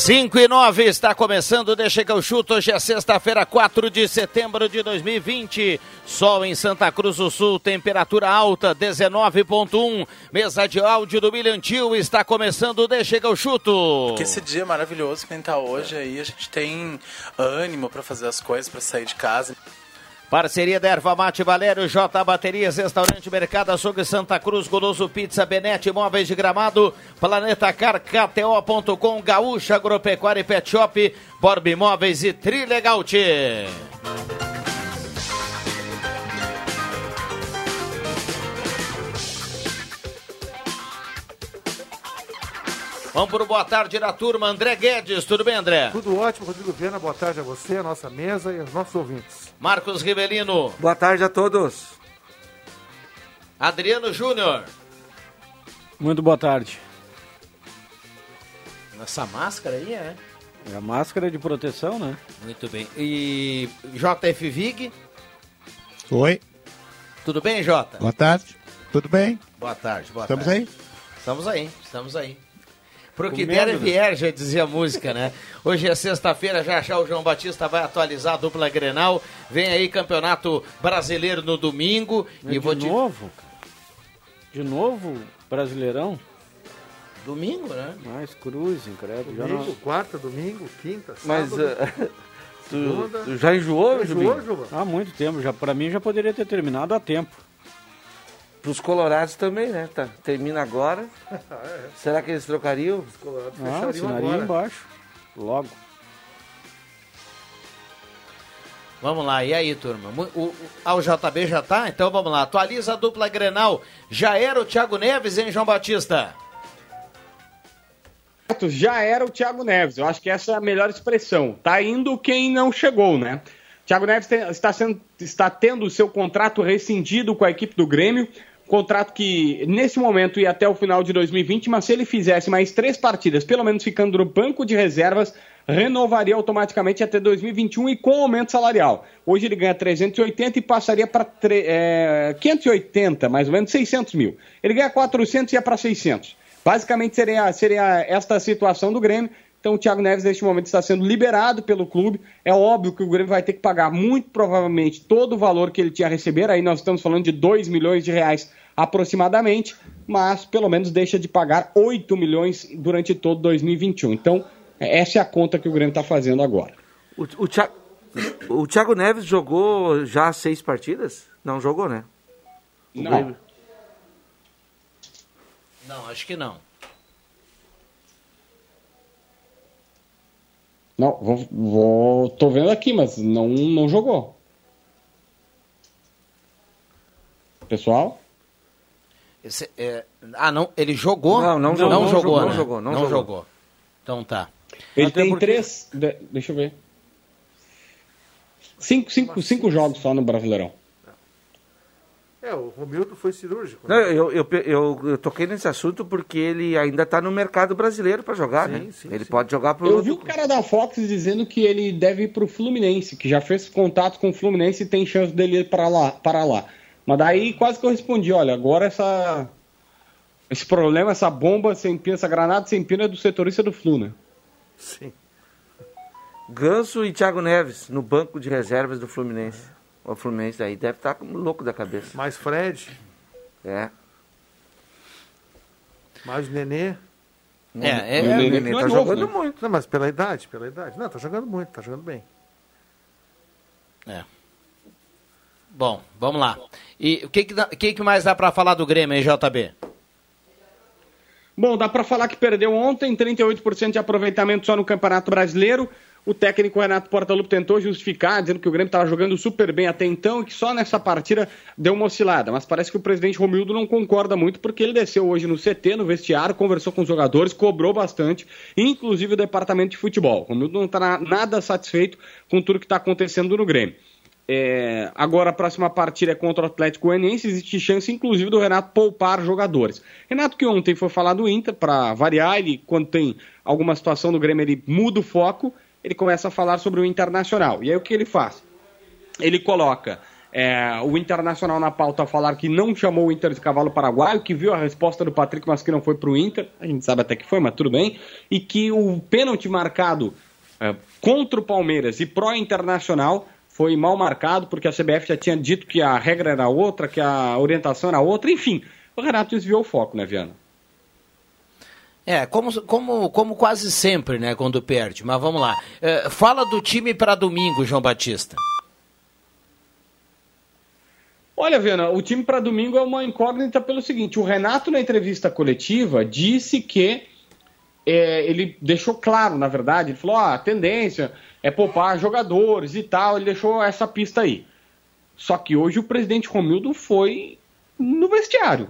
Cinco e nove está começando, deixa que eu chuto. Hoje é sexta-feira, 4 de setembro de 2020. Sol em Santa Cruz do Sul, temperatura alta, 19.1. Mesa de áudio do Milhantil está começando, deixa que eu chuto. Que esse dia maravilhoso que a gente tá hoje aí, a gente tem ânimo para fazer as coisas, para sair de casa. Parceria da Erva Mate Valério, J Baterias, Restaurante Mercado Açougue Santa Cruz, Goloso Pizza, Benete, Móveis de Gramado, Planeta Car, KTO.com, Gaúcha Agropecuária e Pet Shop, Borb Imóveis e Trilegal. Vamos para o boa tarde da turma, André Guedes, tudo bem, André? Tudo ótimo, Rodrigo Viana, boa tarde a você, a nossa mesa e aos nossos ouvintes. Marcos Rivelino. Boa tarde a todos. Adriano Júnior. Muito boa tarde. Essa máscara aí, é? É a máscara de proteção, né? Muito bem. E JF Vig. Oi. Tudo bem, Jota? Boa tarde. Tudo bem? Boa tarde, boa Estamos tarde. aí? Estamos aí, estamos aí. Pro que der e né? vier, já dizia a música, né? Hoje é sexta-feira, já já o João Batista vai atualizar a dupla Grenal. Vem aí Campeonato Brasileiro no domingo. Mas e vou de te... novo? De novo, Brasileirão? Domingo, né? Mais cruz, incrédulo. Já Domingo, não... quarta, domingo, quinta, Mas sábado. eh, tu, segunda. tu já enjoou, Enjoou, Jubim? Juba? Há muito tempo. Já, pra mim já poderia ter terminado a tempo. Pros colorados também, né? Tá, termina agora. Será que eles trocariam? Os colorados Ah, fechariam agora. embaixo. Logo. Vamos lá, e aí, turma? O, o, ah, o JB já tá? Então vamos lá. Atualiza a dupla Grenal. Já era o Thiago Neves, hein, João Batista? já era o Thiago Neves. Eu acho que essa é a melhor expressão. Tá indo quem não chegou, né? Thiago Neves tem- está, sendo, está tendo o seu contrato rescindido com a equipe do Grêmio. Contrato que, nesse momento, ia até o final de 2020, mas se ele fizesse mais três partidas, pelo menos ficando no banco de reservas, renovaria automaticamente até 2021 e com aumento salarial. Hoje ele ganha 380 e passaria para é, 580, mais ou menos 600 mil. Ele ganha 400 e ia para 600. Basicamente seria, seria esta situação do Grêmio. Então o Thiago Neves neste momento está sendo liberado pelo clube. É óbvio que o Grêmio vai ter que pagar muito provavelmente todo o valor que ele tinha a receber. Aí nós estamos falando de 2 milhões de reais aproximadamente, mas pelo menos deixa de pagar 8 milhões durante todo 2021. Então essa é a conta que o Grêmio está fazendo agora. O, o, Thiago, o Thiago Neves jogou já seis partidas? Não jogou, né? O Não. Grêmio. Não, acho que não. Não, vou, vou- tô vendo aqui, mas não, não jogou. Pessoal? Esse, é, ah, não, ele jogou? Não, não jogou, Não não jogou, jogou, né? não jogou, não Não jogou. jogou. Então tá. Ele Até tem porque- três. de- deixa eu ver. Cinco, cinco, cinco jogos só no Brasileirão. É, o Romildo foi cirúrgico. Não, né? eu, eu, eu, eu toquei nesse assunto porque ele ainda está no mercado brasileiro para jogar, Sim, né? sim, ele sim. pode jogar pro Eu outro- vi o cara da Fox dizendo que ele deve ir pro Fluminense, que já fez contato com o Fluminense e tem chance dele ir para lá, para lá. Mas daí quase que eu respondi, olha, agora essa esse problema, essa bomba sem pino, essa granada sem pino é do setorista do Flu, né? Sim. Ganso e Thiago Neves no banco de reservas do Fluminense. O Fluminense aí deve estar louco da cabeça. Mais Fred, É. mais Nenê. É, é, o Nenê não tá é novo, jogando né? muito. Não, mas pela idade, pela idade. Não, tá jogando muito, tá jogando bem. É. Bom, vamos lá. E o que, que, que, mais dá pra falar do Grêmio, hein, JB? Bom, dá pra falar que perdeu ontem, 38% de aproveitamento só no Campeonato Brasileiro. O técnico Renato Portaluppi tentou justificar, dizendo que o Grêmio estava jogando super bem até então e que só nessa partida deu uma oscilada. Mas parece que o presidente Romildo não concorda muito porque ele desceu hoje no CT, no vestiário, conversou com os jogadores, cobrou bastante, inclusive o departamento de futebol. O Romildo não está nada satisfeito com tudo que está acontecendo no Grêmio. É, agora a próxima partida é contra o Atlético Goianiense, existe chance inclusive do Renato poupar jogadores. Renato que ontem foi falar do Inter, para variar, ele quando tem alguma situação no Grêmio ele muda o foco, ele começa a falar sobre o Internacional. E aí o que ele faz? Ele coloca é, o Internacional na pauta a falar que não chamou o Inter de cavalo paraguaio, que viu a resposta do Patrick, mas que não foi pro Inter, a gente sabe até que foi, mas tudo bem, e que o pênalti marcado é, contra o Palmeiras e pró-internacional foi mal marcado, porque a CBF já tinha dito que a regra era outra, que a orientação era outra, enfim. O Renato desviou o foco, né, Viana? É, como, como, como quase sempre, né, quando perde. Mas vamos lá. É, fala do time para domingo, João Batista. Olha, Viana, o time para domingo é uma incógnita pelo seguinte: o Renato, na entrevista coletiva, disse que é, ele deixou claro, na verdade, ele falou: ah, a tendência é poupar jogadores e tal, ele deixou essa pista aí. Só que hoje o presidente Romildo foi no vestiário.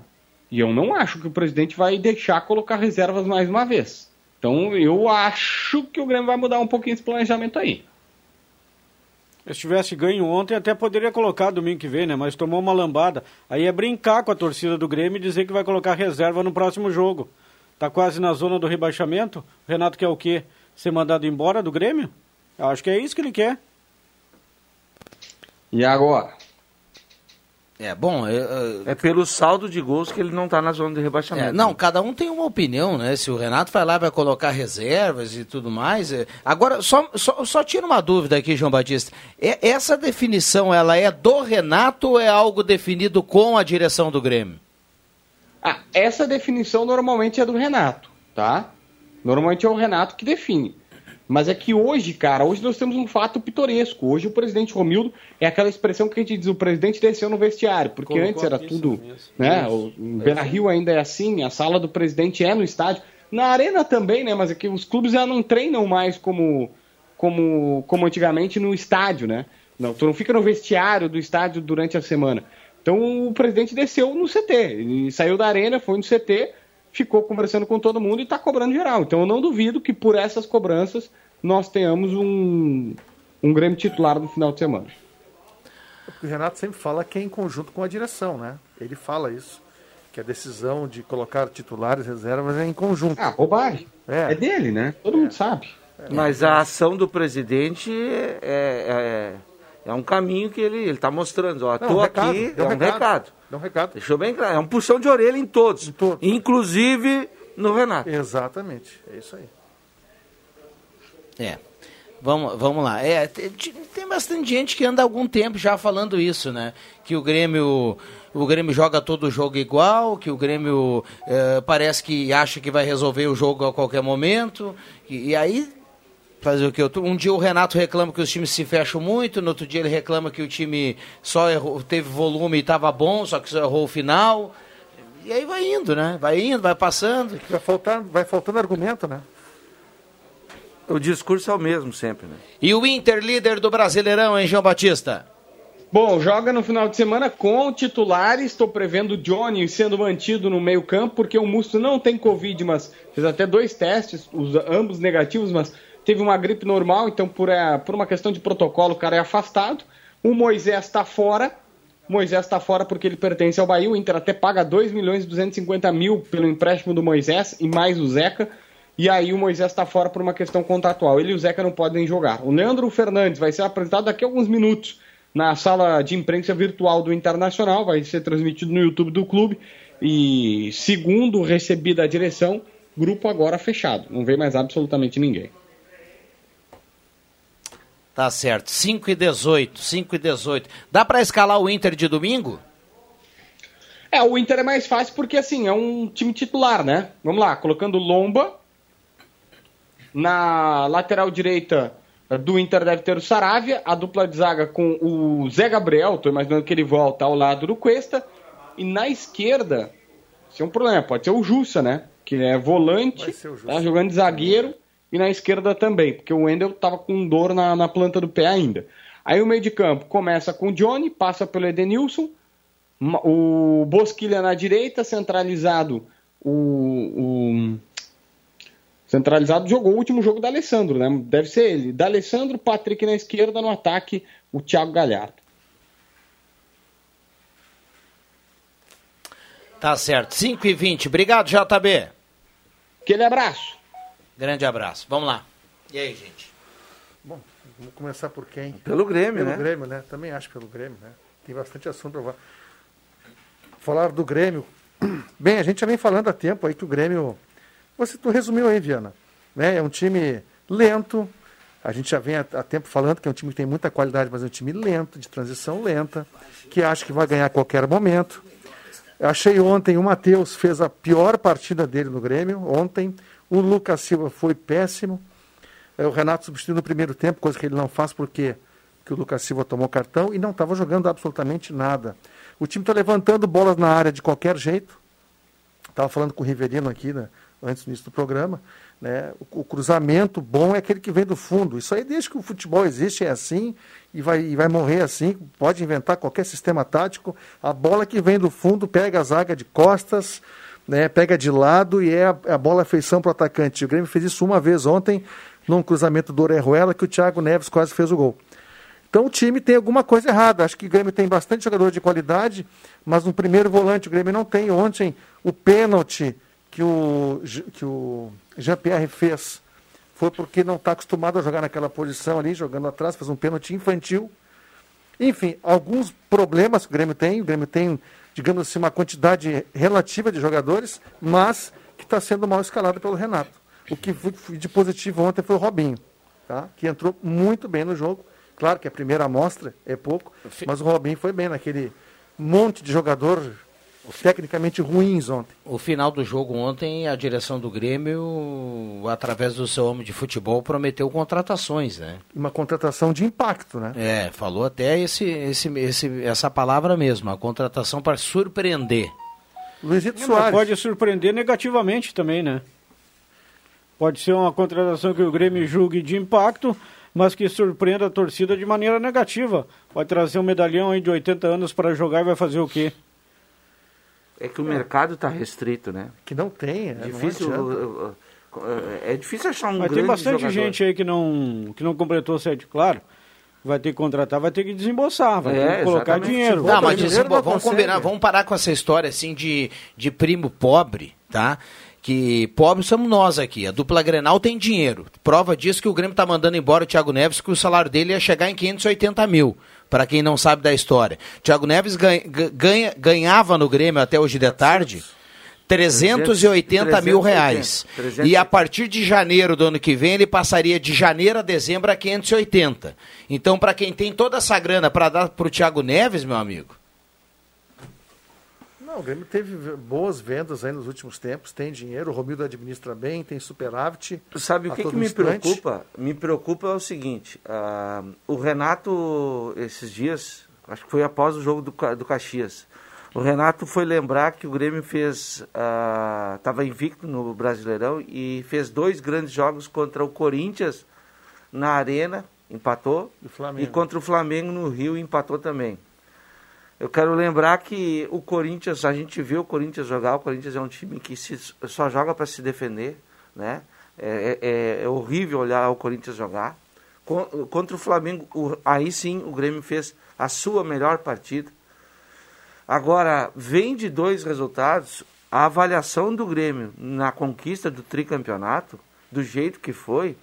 E eu não acho que o presidente vai deixar colocar reservas mais uma vez. Então eu acho que o Grêmio vai mudar um pouquinho esse planejamento aí. Se tivesse ganho ontem, até poderia colocar domingo que vem, né? Mas tomou uma lambada. Aí é brincar com a torcida do Grêmio e dizer que vai colocar reserva no próximo jogo. Tá quase na zona do rebaixamento. Renato quer o quê? Ser mandado embora do Grêmio? Eu acho que é isso que ele quer. E agora? É, bom, é, é, É pelo saldo de gols que ele não tá na zona de rebaixamento. É, não, cada um tem uma opinião, né? Se o Renato vai lá vai colocar reservas e tudo mais. é- Agora, só, só, só tira uma dúvida aqui, João Batista. É- essa definição, ela é do Renato ou é algo definido com a direção do Grêmio? Ah, essa definição normalmente é do Renato, tá? Normalmente é o Renato que define. Mas é que hoje, cara, hoje nós temos um fato pitoresco. Hoje o presidente Romildo é aquela expressão que a gente diz, o presidente desceu no vestiário, porque Colocou antes era tudo, isso mesmo. né? Isso. O Beira Rio ainda é assim, a sala do presidente é no estádio. Na arena também, né? Mas é que os clubes já não treinam mais como, como, como antigamente no estádio, né? Não, tu não fica no vestiário do estádio durante a semana. Então o presidente desceu no CT. Ele saiu da arena, foi no CT, ficou conversando com todo mundo e está cobrando geral. Então eu não duvido que por essas cobranças nós tenhamos um, um Grêmio titular no final de semana. Porque o Renato sempre fala que é em conjunto com a direção, né? Ele fala isso. Que a decisão de colocar titulares reservas é em conjunto. Ah, bobagem. É. É dele, né? Todo mundo sabe. Mas a ação do presidente é, é, é um caminho que ele está mostrando. Ó, Não, tô um aqui, deu é um recado. recado. Dá um recado. Deixou bem claro. É um puxão de orelha em todos. Em todos. Inclusive no Renato. Exatamente. É isso aí. É. Vamos, vamos lá. É, tem, tem bastante gente que anda há algum tempo já falando isso, né? Que o Grêmio, o Grêmio joga todo o jogo igual, que o Grêmio eh, parece que acha que vai resolver o jogo a qualquer momento. E, e aí, fazer o que? Um dia o Renato reclama que os times se fecham muito, no outro dia ele reclama que o time só errou, teve volume e estava bom, só que só errou o final. E aí vai indo, né? Vai indo, vai passando. Vai faltando, vai faltando argumento, né? O discurso é o mesmo sempre, né? E o Inter, líder do Brasileirão, hein, João Batista? Bom, joga no final de semana com titulares. Estou prevendo o Johnny sendo mantido no meio-campo, porque o Musto não tem Covid, mas fez até dois testes, os, ambos negativos, mas teve uma gripe normal, então por, é, por uma questão de protocolo o cara é afastado. O Moisés está fora. Moisés está fora porque ele pertence ao Bahia. O Inter até paga 2 milhões e 250 mil pelo empréstimo do Moisés e mais o Zeca. E aí o Moisés está fora por uma questão contratual. Ele e o Zeca não podem jogar. O Leandro Fernandes vai ser apresentado daqui a alguns minutos na sala de imprensa virtual do Internacional. Vai ser transmitido no YouTube do clube. E segundo recebi da direção, grupo agora fechado. Não vem mais absolutamente ninguém. Tá certo. 5 e 18, 5 e 18. Dá pra escalar o Inter de domingo? É, o Inter é mais fácil porque, assim, é um time titular, né? Vamos lá, colocando Lomba. Na lateral direita do Inter deve ter o Saravia. A dupla de zaga com o Zé Gabriel, tô imaginando que ele volta ao lado do Cuesta. E na esquerda, isso é um problema, pode ser o Jussa, né? Que é volante, tá jogando de zagueiro. E na esquerda também, porque o Wendel tava com dor na, na planta do pé ainda. Aí o meio de campo começa com o Johnny, passa pelo Edenilson, o Bosquilha na direita, centralizado o, o- centralizado jogou o último jogo da Alessandro, né? Deve ser ele. Da Alessandro, Patrick na esquerda, no ataque, o Thiago Galhardo. Tá certo. 5 e 20. Obrigado, JB. Aquele abraço. Grande abraço. Vamos lá. E aí, gente? Bom, vamos começar por quem? Pelo Grêmio, pelo né? Grêmio, né? Também acho pelo Grêmio, né? Tem bastante assunto para falar do Grêmio. Bem, a gente já vem falando há tempo aí que o Grêmio. Você tu resumiu aí, Viana. Né? É um time lento. A gente já vem há, há tempo falando que é um time que tem muita qualidade, mas é um time lento, de transição lenta, que acha que vai ganhar a qualquer momento. Eu achei ontem o Matheus fez a pior partida dele no Grêmio. Ontem o Lucas Silva foi péssimo. É, O Renato substituiu no primeiro tempo, coisa que ele não faz porque que o Lucas Silva tomou cartão e não estava jogando absolutamente nada. O time está levantando bolas na área de qualquer jeito. Estava falando com o Riverino aqui né, antes do início do programa. Né? O, o cruzamento bom é aquele que vem do fundo. Isso aí, desde que o futebol existe, é assim e vai, e vai morrer assim. Pode inventar qualquer sistema tático. A bola que vem do fundo pega a zaga de costas, né, pega de lado e é a, a bola feição para o atacante. O Grêmio fez isso uma vez ontem, num cruzamento do Orejuela, que o Thiago Neves quase fez o gol. Então o time tem alguma coisa errada. Acho que o Grêmio tem bastante jogador de qualidade, mas no primeiro volante o Grêmio não tem. Ontem o pênalti que o, que o Jean-Pierre fez foi porque não está acostumado a jogar naquela posição ali, jogando atrás, fez um pênalti infantil. Enfim, alguns problemas que o Grêmio tem. O Grêmio tem, digamos assim, uma quantidade relativa de jogadores, mas que está sendo mal escalado pelo Renato. O que foi de positivo ontem foi o Robinho, tá? que entrou muito bem no jogo. Claro que a primeira amostra é pouco, mas o Robinho foi bem naquele monte de jogador tecnicamente ruins ontem. O final do jogo ontem, a direção do Grêmio, através do seu homem de futebol, prometeu contratações, né? Uma contratação de impacto, né? É, falou até esse, esse, esse, essa palavra mesmo, a contratação para surpreender. Luizito Soares. Pode surpreender negativamente também, né? Pode ser uma contratação que o Grêmio julgue de impacto, mas que surpreenda a torcida de maneira negativa. Vai trazer um medalhão aí de 80 anos para jogar e vai fazer o quê? É que o mercado está restrito, né? Que não tem, é, difícil, não uh, é difícil achar um Mas grande tem bastante jogador. gente aí que não, que não completou sete, claro. Vai ter que contratar, vai ter que desembolsar, vai ter que colocar dinheiro. Não, mas desembo- vamos combinar, vamos parar com essa história assim de, de primo pobre, tá? Que pobre somos nós aqui. A dupla Grenal tem dinheiro. Prova disso que o Grêmio tá mandando embora o Thiago Neves, que o salário dele ia chegar em 580 mil. Para quem não sabe da história. Thiago Neves ganha, ganha- ganhava no Grêmio até hoje de tarde 380 mil reais. 380. E a partir de janeiro do ano que vem, ele passaria de janeiro a dezembro a 580. Então, para quem tem toda essa grana para dar para o Thiago Neves, meu amigo, Não, o Grêmio teve boas vendas aí nos últimos tempos, tem dinheiro, o Romildo administra bem, tem superávit. Sabe o a que, que me instante. preocupa? Me preocupa é o seguinte: ah, o Renato, esses dias, acho que foi após o jogo do, do Caxias, o Renato foi lembrar que o Grêmio fez. Estava invicto no Brasileirão e fez dois grandes jogos contra o Corinthians na Arena, empatou, E e contra o Flamengo no Rio, empatou também. Eu quero lembrar que o Corinthians, a gente viu o Corinthians jogar, o Corinthians é um time que se- só joga para se defender, né? É, é- é horrível olhar o Corinthians jogar. Con- Contra o Flamengo, o- aí sim o Grêmio fez a sua melhor partida. Agora, vem de dois resultados, a avaliação do Grêmio na conquista do tricampeonato, do jeito que foi,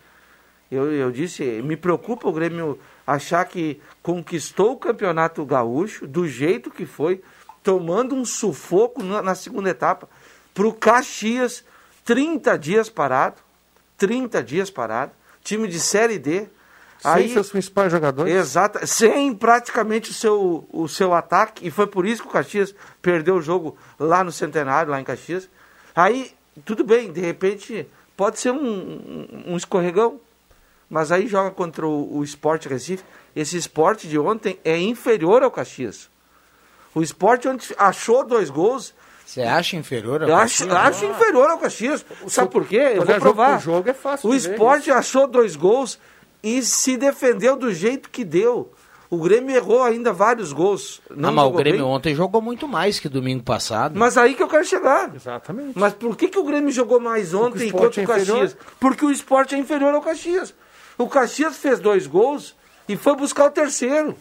eu, eu disse, me preocupa o Grêmio achar que conquistou o campeonato gaúcho do jeito que foi, tomando um sufoco na, na segunda etapa, para o Caxias, 30 dias parado, 30 dias parado, time de Série D, Sem seus principais jogadores. Exato, sem praticamente o seu, o seu ataque, e foi por isso que o Caxias perdeu o jogo lá no Centenário, lá em Caxias. Aí, tudo bem, de repente, pode ser um, um, um escorregão, mas aí joga contra o, o Sport Recife. Esse esporte de ontem é inferior ao Caxias. O esporte ontem achou dois gols. Você acha inferior ao Eu acho, Caxias? acho inferior ao Caxias. Sabe por quê? Eu vou provar. por jogo é fácil O esporte achou dois gols e se defendeu do jeito que deu. O Grêmio errou ainda vários gols. Não Ah, mas o Grêmio bem. ontem jogou muito mais que domingo passado. Mas aí que eu quero chegar. Exatamente. Mas por que, que o Grêmio jogou mais ontem o enquanto esporte o é inferior? Caxias? Porque o esporte é inferior ao Caxias. O Caxias fez dois gols e foi buscar o terceiro.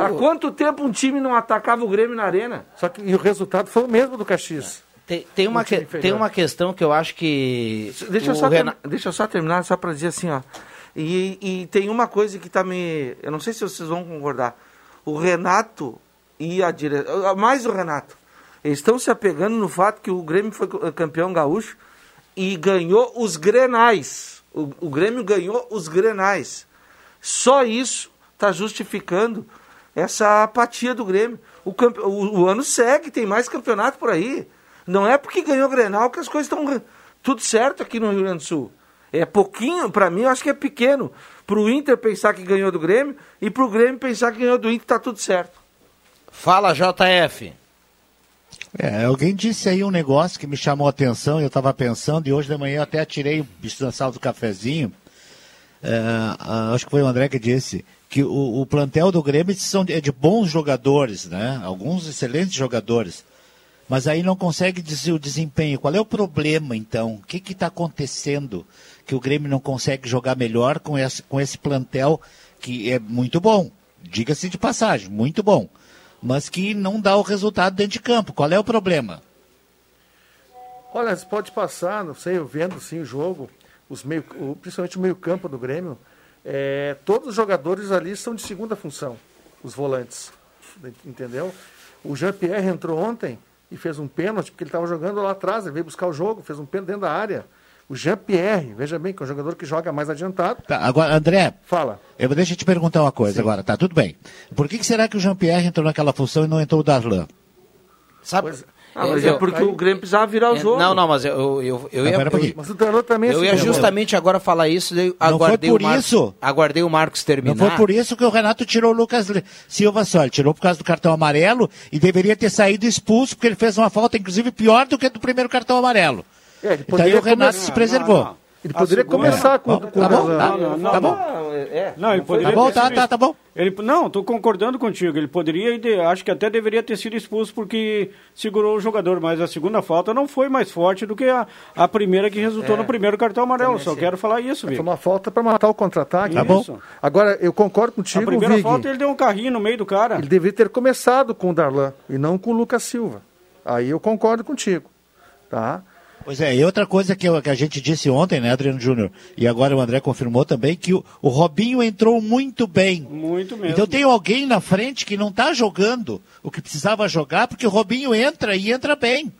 Há quanto tempo um time não atacava o Grêmio na arena? Só que e o resultado foi o mesmo do Caxias. Tem, tem uma Um que- tem uma questão que eu acho que. Deixa eu, o só Renan- termi- deixa eu só terminar, só para dizer assim, ó. E, e tem uma coisa que tá me. Eu não sei se vocês vão concordar. O Renato e a direção. Mais o Renato. Eles estão se apegando no fato que o Grêmio foi campeão gaúcho e ganhou os grenais. O, o Grêmio ganhou os grenais. Só isso está justificando essa apatia do Grêmio. O, campe- o- o ano segue, tem mais campeonato por aí. Não é porque ganhou o Grenal que as coisas estão tudo certo aqui no Rio Grande do Sul. É pouquinho, para mim, eu acho que é pequeno. Pro Inter pensar que ganhou do Grêmio e pro Grêmio pensar que ganhou do Inter, tá tudo certo. Fala, JF. É, alguém disse aí um negócio que me chamou a atenção, eu estava pensando, e hoje de manhã eu até tirei o sala do cafezinho. É, acho que foi o André que disse que o, o plantel do Grêmio são de, é de bons jogadores, né? Alguns excelentes jogadores. Mas aí não consegue dizer o desempenho. Qual é o problema, então? O que está acontecendo que o Grêmio não consegue jogar melhor com esse, com esse plantel que é muito bom? Diga-se de passagem, muito bom. Mas que não dá o resultado dentro de campo. Qual é o problema? Olha, você pode passar, não sei, eu vendo sim o jogo, os meio, principalmente o meio-campo do Grêmio, é, todos os jogadores ali são de segunda função, os volantes. Entendeu? O Jean-Pierre entrou ontem e fez um pênalti, porque ele estava jogando lá atrás, ele veio buscar o jogo, fez um pênalti dentro da área. O Jean-Pierre, veja bem, que é um jogador que joga mais adiantado. Tá, agora, André, Fala. eu, deixa eu te perguntar uma coisa agora, tá tudo bem. Por que, que será que o Jean-Pierre entrou naquela função e não entrou o Darlan? Sabe? Ah, mas Eu- é porque aí- o Grêmio precisava virar o É, jogo. Não, não, mas eu, eu, eu, eu ia. Mas o Darlan também eu ia assim, justamente agora falar isso, daí Não foi aguardei, por o Mar... isso? aguardei o Marcos terminar. Não foi por isso que o Renato tirou o Lucas Silva só. Ele tirou por causa do cartão amarelo e deveria ter saído expulso, porque ele fez uma falta, inclusive, pior do que a do primeiro cartão amarelo. É, ele Então aí o Renato começar- se preservou. Não, não. Ele poderia A começar com, Tá com o bom, Darlan. tá, Não, não, tá não. bom. É, Não, ele poderia Tá bom, tá, tá, tá bom. Ele, não, estou concordando contigo. Ele poderia, de- acho que até deveria ter sido expulso porque segurou o jogador, mas a segunda falta não foi mais forte do que a, a primeira que resultou É. no primeiro cartão amarelo. Só quero falar isso, Foi Vitor. uma falta para matar o contra-ataque. Tá né? bom. Agora, eu concordo A contigo, primeira Vig. falta ele deu um carrinho no meio do cara. Ele deveria ter começado com o Darlan e não com o Lucas Silva. Aí eu concordo contigo. Tá? Pois é, e outra coisa que, eu- que a gente disse ontem, né, Adriano Júnior, e agora o André confirmou também, que o, o Robinho entrou muito bem. Muito mesmo. Então tem alguém na frente que não está jogando o que precisava jogar, porque o Robinho entra e entra bem.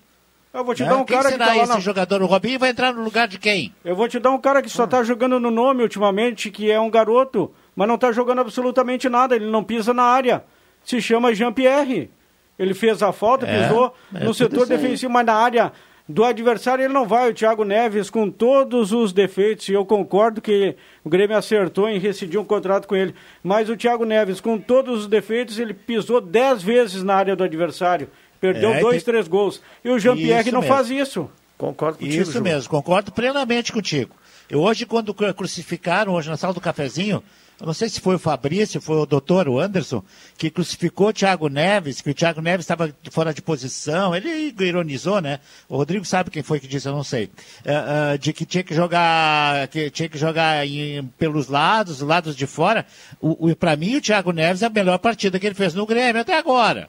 Eu vou te né? dar um quem cara que será tá lá esse na... jogador? O Robinho vai entrar no lugar de quem? Eu vou te dar um cara que só tá jogando no nome ultimamente, que é um garoto, mas não tá jogando absolutamente nada, ele não pisa na área. Se chama Jean-Pierre. Ele fez a falta, É, pisou é no setor defensivo, mas na área do adversário ele não vai. O Thiago Neves, com todos os defeitos, e eu concordo que o Grêmio acertou em rescindir um contrato com ele, mas o Thiago Neves, com todos os defeitos, ele pisou dez vezes na área do adversário. Perdeu É, dois, tem- três gols. E o Jean-Pierre não mesmo. faz isso. Concordo contigo. Isso Ju. mesmo, concordo plenamente contigo. Eu hoje, quando cru- crucificaram, hoje na sala do cafezinho, eu não sei se foi o Fabrício, foi o doutor, o Anderson, que crucificou o Thiago Neves, que o Thiago Neves estava fora de posição, ele ironizou, né? O Rodrigo sabe quem foi que disse, eu não sei. É, é, de que tinha que jogar, que tinha que jogar em- pelos lados, lados de fora. O, o, Para mim, o Thiago Neves é a melhor partida que ele fez no Grêmio até agora.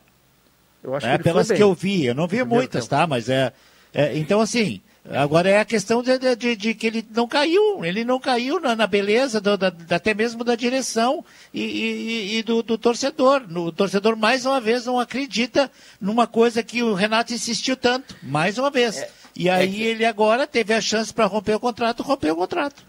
Eu acho É, que pelas que eu vi, eu não vi muitas, tempo. tá? Mas é, é, Então, assim, agora é a questão de, de- de- que ele não caiu, ele não caiu na, na beleza, do- da- até mesmo da direção e, e- e do, do torcedor. O torcedor, mais uma vez, não acredita numa coisa que o Renato insistiu tanto, mais uma vez. É, e aí ele agora teve a chance para romper o contrato, rompeu o contrato.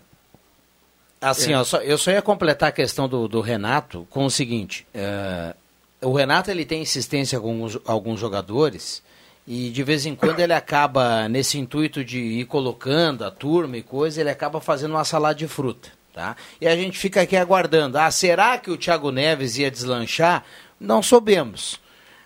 Assim, É. ó, só- eu só ia completar a questão do, do Renato com o seguinte: é, o Renato ele tem insistência com alguns, alguns jogadores e de vez em quando ele acaba, nesse intuito de ir colocando a turma e coisa, ele acaba fazendo uma salada de fruta. Tá? E a gente fica aqui aguardando. Ah, será que o Thiago Neves ia deslanchar? Não soubemos.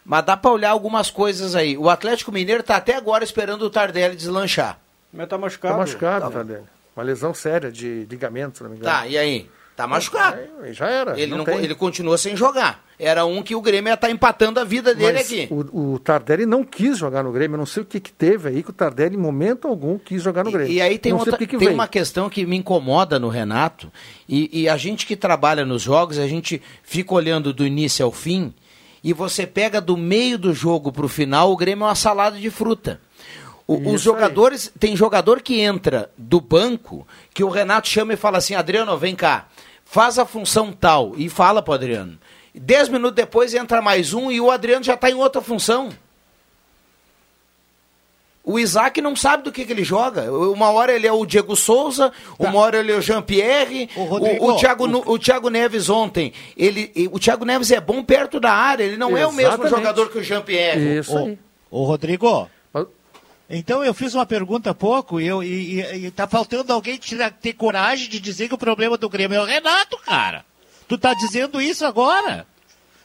Mas dá para olhar algumas coisas aí. O Atlético Mineiro está até agora esperando o Tardelli deslanchar. Mas tá machucado. Tá machucado, Tardelli. Uma lesão séria de ligamento, se não me engano. Tá, e aí? Tá machucado. Aí Já era. Ele, não não, ele continua sem jogar. Era um que o Grêmio ia estar empatando a vida dele Mas aqui. O, o Tardelli não quis jogar no Grêmio. Eu não sei o que, que teve aí que o Tardelli, em momento algum, quis jogar no Grêmio. E aí tem, outra, o que que tem uma questão que me incomoda no Renato, e, e a gente que trabalha nos jogos, a gente fica olhando do início ao fim, e você pega do meio do jogo pro final, o Grêmio é uma salada de fruta. O- os Isso aí. jogadores, tem jogador que entra do banco, que o Renato chama e fala assim, Adriano, vem cá, faz a função tal, e fala pro Adriano. Dez minutos depois entra mais um e o Adriano já está em outra função. O Isaac não sabe do que, que ele joga. Uma hora ele é o Diego Souza, uma hora ele é o Jean-Pierre. O, Rodrigo, o, Thiago, Nu- o Thiago Neves ontem, ele, o Thiago Neves é bom perto da área, ele não é o mesmo Exatamente. jogador que o Jean-Pierre. Isso aí. Ô, Rodrigo, então eu fiz uma pergunta há pouco eu, e, e- e tá faltando alguém tirar- ter coragem de dizer que o problema do Grêmio é o Renato, cara. Tu tá dizendo isso agora?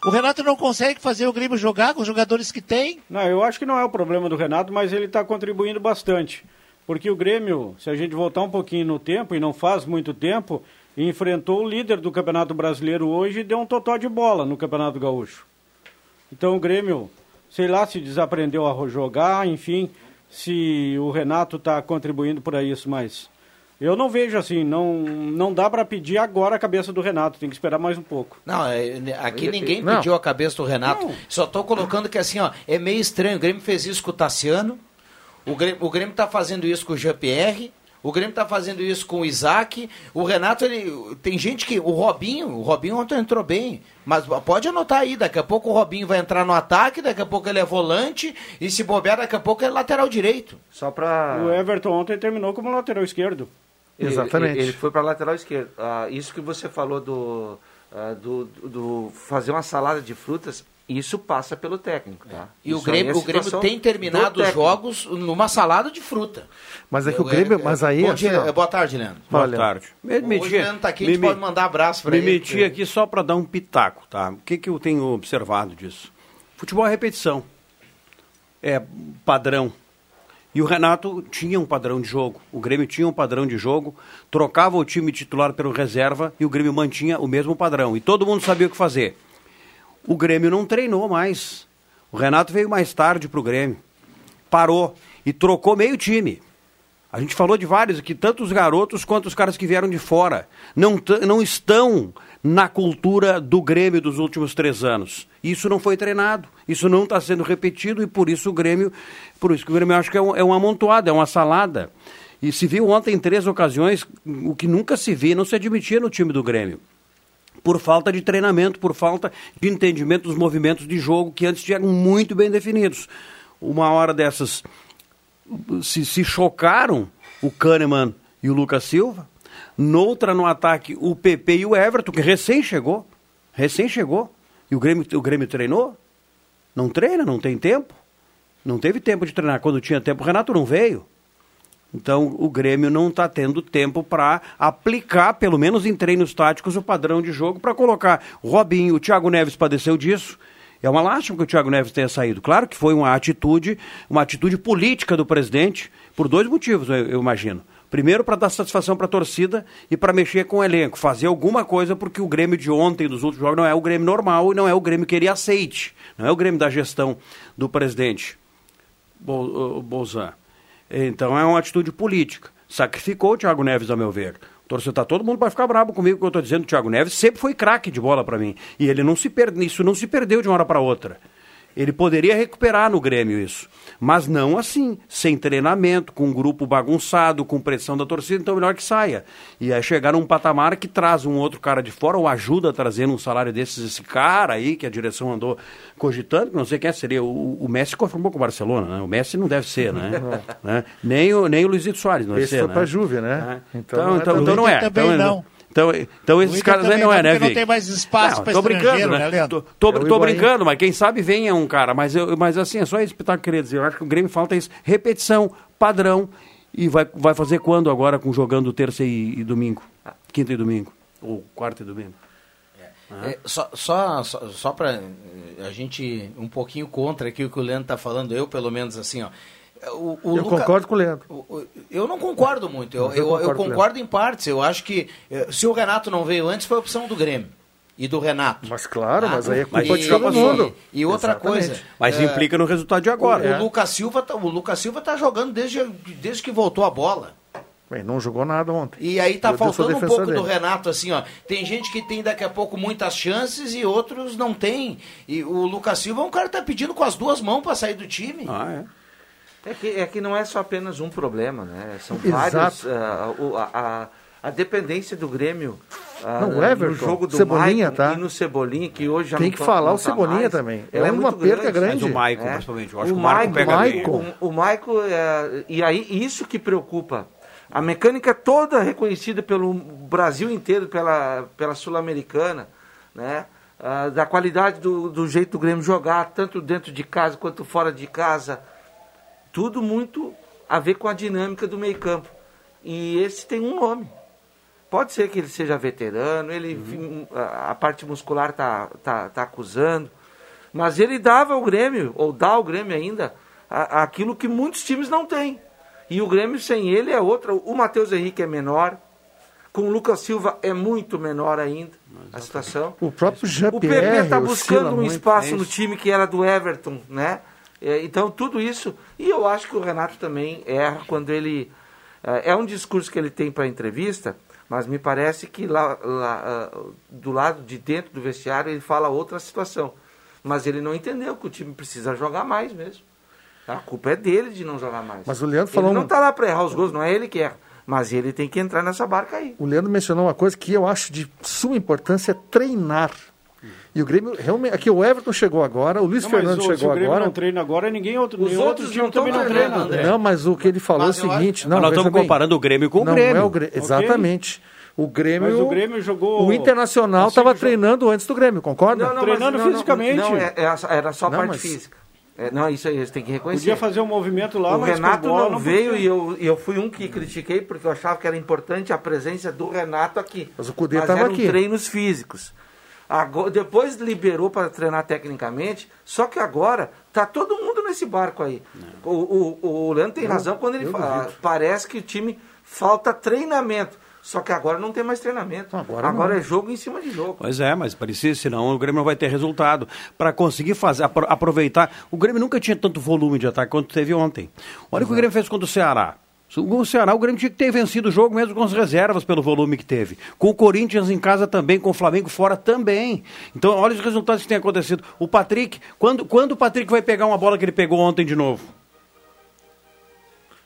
O Renato não consegue fazer o Grêmio jogar com os jogadores que tem? Não, eu acho que não é o problema do Renato, mas ele está contribuindo bastante. Porque o Grêmio, se a gente voltar um pouquinho no tempo, e não faz muito tempo, enfrentou o líder do Campeonato Brasileiro hoje e deu um totó de bola no Campeonato Gaúcho. Então o Grêmio, sei lá se desaprendeu a jogar, enfim, se o Renato está contribuindo para isso, mas eu não vejo assim, não, não dá para pedir agora a cabeça do Renato, tem que esperar mais um pouco. Não, é, aqui ninguém Não. pediu a cabeça do Renato. Não. Só tô colocando que assim, ó, é meio estranho. O Grêmio fez isso com o Tassiano. O Grêmio, o Grêmio tá fazendo isso com o Jean-Pierre. O Grêmio tá fazendo isso com o Isaac. O Renato, ele. Tem gente que. O Robinho, o Robinho ontem entrou bem. Mas pode anotar aí, daqui a pouco o Robinho vai entrar no ataque, daqui a pouco ele é volante, e se bobear, daqui a pouco ele é lateral direito. Só para. O Everton ontem terminou como lateral esquerdo. Exatamente. Ele, ele foi para lateral esquerdo. Ah, isso que você falou do, ah, do, do- do fazer uma salada de frutas, isso passa pelo técnico, tá? E o Isso aí Grêmio, é o Grêmio tem do terminado os jogos numa salada de fruta. Mas é que o Grêmio. Mas aí. Bom assim, dia, ó, boa tarde, Leandro. Boa Olha, tarde. Me, Hoje o Leandro tá aqui, a gente me- pode mandar abraço pra me ele. meti aqui só para dar um pitaco, tá? O que, que eu tenho observado disso? Futebol é repetição. É padrão. E o Renato tinha um padrão de jogo. O Grêmio tinha um padrão de jogo, trocava o time titular pelo reserva e o Grêmio mantinha o mesmo padrão. E todo mundo sabia o que fazer. O Grêmio não treinou mais. O Renato veio mais tarde para o Grêmio. Parou e trocou meio time. A gente falou de vários aqui, tanto os garotos quanto os caras que vieram de fora. Não, não estão na cultura do Grêmio dos últimos três anos. Isso não foi treinado, isso não está sendo repetido e por isso o Grêmio, por isso que o Grêmio acho que é um, é um amontoado, é uma salada. E se viu ontem em três ocasiões, o que nunca se via, não se admitia no time do Grêmio por falta de treinamento, por falta de entendimento dos movimentos de jogo que antes eram muito bem definidos. Uma hora dessas se, se chocaram o Kahneman e o Lucas Silva. Noutra no ataque o PP e o Everton, que recém chegou. Recém chegou. E o Grêmio, o Grêmio treinou? Não treina, não tem tempo. Não teve tempo de treinar. Quando tinha tempo, o Renato não veio. Então o Grêmio não está tendo tempo para aplicar, pelo menos em treinos táticos, o padrão de jogo para colocar. Robinho, o Thiago Neves padeceu disso. É uma lástima que o Thiago Neves tenha saído. Claro que foi uma atitude, uma atitude política do presidente, por dois motivos, eu, eu imagino. Primeiro, para dar satisfação para a torcida e para mexer com o elenco, fazer alguma coisa, porque o Grêmio de ontem, dos últimos jogos, não é o Grêmio normal e não é o Grêmio que ele aceite. Não é o Grêmio da gestão do presidente Bol- Bolzan. Então é uma atitude política. Sacrificou o Thiago Neves, a meu ver. Torcedor, tá, todo mundo vai ficar bravo comigo que eu estou dizendo. O Thiago Neves sempre foi craque de bola para mim. E ele não se per... isso não se perdeu de uma hora para outra. Ele poderia recuperar no Grêmio isso. Mas não assim, sem treinamento, com um grupo bagunçado, com pressão da torcida, então melhor que saia. E aí chegar num patamar que traz um outro cara de fora ou ajuda a trazer um salário desses, esse cara aí que a direção andou cogitando, que não sei quem é, seria o, o Messi confirmou com o Barcelona, né? O Messi não deve ser, né? né? Nem, o, nem o Luizito Soares não deve Esse ser, foi né? pra Juve, né? É. Então Então, não é então, também. então não é. Também Então, não. Então, então esses caras aí não é, né, porque não Vic? tem mais espaço pra tô brincando, estrangeiro, né? né, Leandro? Tô, tô, É tô brincando, mas quem sabe venha um cara. Mas, eu, mas assim, é só espetáculo que eu queria dizer. Eu acho que o Grêmio falta isso. Repetição, padrão. E vai, vai fazer quando agora com jogando terça e, e domingo? Quinta e domingo? Ou quarta e domingo? É, só só, só, só para a gente um pouquinho contra aqui o que o Leandro está falando, eu pelo menos assim, ó. O, o Eu Luca- concordo com o Leandro. Eu não concordo muito. Eu, eu eu, eu concordo o concordo em partes. Eu acho que eh, se o Renato não veio antes, foi a opção do Grêmio e do Renato. Mas claro, mas aí é culpa e, de todo mundo. E outra Exatamente. coisa. Mas eh, implica no resultado de agora. O, o Lucas Silva, tá- o Lucas Silva tá jogando desde, desde que voltou a bola. Bem, não jogou nada ontem. E aí tá Eu- eu faltando um pouco do dele. Renato, assim, ó. Tem gente que tem daqui a pouco muitas chances e outros não tem. E o Lucas Silva é um cara que tá pedindo com as duas mãos para sair do time. Ah, é. É que, é que não é só apenas um problema, né? São Exato. vários. o- a, a, a dependência do Grêmio ah, Não, Everton, no jogo do Cebolinha, Maicon tá? e no Cebolinha, que hoje já Tem que tá- falar o tá Cebolinha mais, também. ela É uma muito perca grande. Mas o Maicon, É. principalmente. Eu acho o que o Marco Maicon, pega bem. Maicon. O, o Maicon, é, e aí isso que preocupa. A mecânica toda reconhecida pelo Brasil inteiro, pela, pela Sul-Americana, né? Ah, da qualidade do, do jeito do Grêmio jogar, tanto dentro de casa quanto fora de casa. Tudo muito a ver com a dinâmica do meio campo. E esse tem um nome. Pode ser que ele seja veterano, ele Uhum. a, a parte muscular tá, tá, tá acusando, mas ele dava ao Grêmio, ou dá ao Grêmio ainda, a- aquilo que muitos times não têm. E o Grêmio sem ele é outra. O Matheus Henrique é menor, com o Lucas Silva é muito menor ainda a situação. O próprio O PP está buscando um espaço É no time que era do Everton, né? É, Então, tudo isso. E eu acho que o Renato também erra quando ele. É é um discurso que ele tem para a entrevista, mas me parece que lá, lá, ah, do lado de dentro do vestiário ele fala outra situação. Mas ele não entendeu que o time precisa jogar mais mesmo. A culpa é dele de não jogar mais. Mas o Leandro falou Ele não está lá para errar os gols, não é ele que erra. Mas ele tem que entrar nessa barca aí. O Leandro mencionou uma coisa que eu acho de suma importância, é treinar. E o Grêmio, realmente, aqui o Everton chegou agora, o Luiz Não, Fernando o- chegou o Grêmio agora. não treina agora, ninguém outro, Os outros time não também não treinando, treina. André. Não, mas o que ele falou Mas é o seguinte, acho- não, Mas nós estamos bem, comparando o Grêmio com o não Grêmio. é o Grêmio, exatamente. O Grêmio, Mas o Grêmio jogou- o Internacional assim, estava jogou- treinando antes do Grêmio, concorda? Não, não, Treinando mas não, fisicamente. Não, é- era só- era só a Não, parte mas- física. É, não, isso aí, você tem que reconhecer. Podia fazer um movimento lá, o mas Renato bola não, veio podia. e eu, e eu fui um que critiquei porque eu achava que era importante a presença do Renato aqui. Mas o Cudê Mas tava eram aqui. treinos físicos. Agora, depois liberou para treinar tecnicamente, só que agora tá todo mundo nesse barco aí. O, o, o Leandro tem razão quando ele fala, duvido. parece que o time falta treinamento. Só que agora não tem mais treinamento. Agora Agora, não. é jogo em cima de jogo. Pois é, mas precisa, senão o Grêmio não vai ter resultado. Para conseguir fazer, apro- aproveitar. O Grêmio nunca tinha tanto volume de ataque quanto teve ontem. Olha o que o Grêmio fez contra o Ceará. O Ceará, o Grêmio tinha que ter vencido o jogo mesmo com as reservas pelo volume que teve. Com o Corinthians em casa também, com o Flamengo fora também. Então, olha os resultados que têm acontecido. O Patrick, quando, quando o Patrick vai pegar uma bola que ele pegou ontem de novo?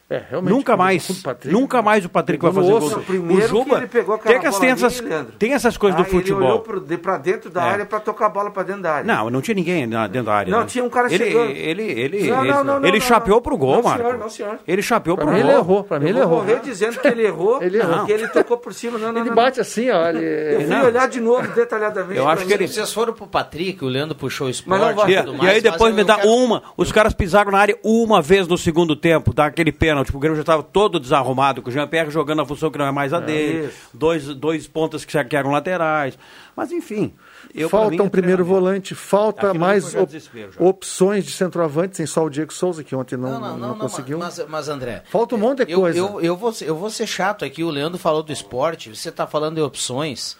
É, realmente. Nunca mais. Patrick- Nunca mais o Patrick vai fazer gol. o Juba, que ele pegou aquela tem, que- bola tem essas, Leandro. tem essas coisas Ah, do futebol. Ele olhou pra dentro da É. área para tocar a bola para dentro da área. Não, não tinha ninguém dentro da área. Não, né? tinha um cara ele, chegando. Ele, ele, Não, ele, não, não, ele não, chapeou não. pro gol, Não, Marco. senhor, não, senhor. Ele chapeou Pra pro mim gol. ele errou, pra mim Eu ele vou errou. morrer dizendo que ele errou, Ele errou. porque ele tocou por cima. Não, não, Ele não, bate assim, ó. Eu fui olhar de novo detalhadamente. Eu acho que Vocês foram pro Patrick, o Leandro puxou o esporte Mas não vai. E, e tudo e mais, aí depois me eu dá uma. Os caras pisaram na área uma vez no segundo tempo, dá aquele pênalti. O Grêmio já estava todo desarrumado, com o Jean-Pierre jogando a função que não é mais a dele. isso. Dois, dois pontas que, que eram laterais. Mas enfim. Eu, falta mim, um é primeiro volante, falta Aquilo mais já op- já. opções de centroavante, sem só o Diego Souza, que ontem não, Não, não, não, não, conseguiu. Mas, mas, André. Falta um monte de eu, coisa. Eu, eu, vou, ser- eu vou ser chato aqui. O Leandro falou do esporte, você está falando de opções.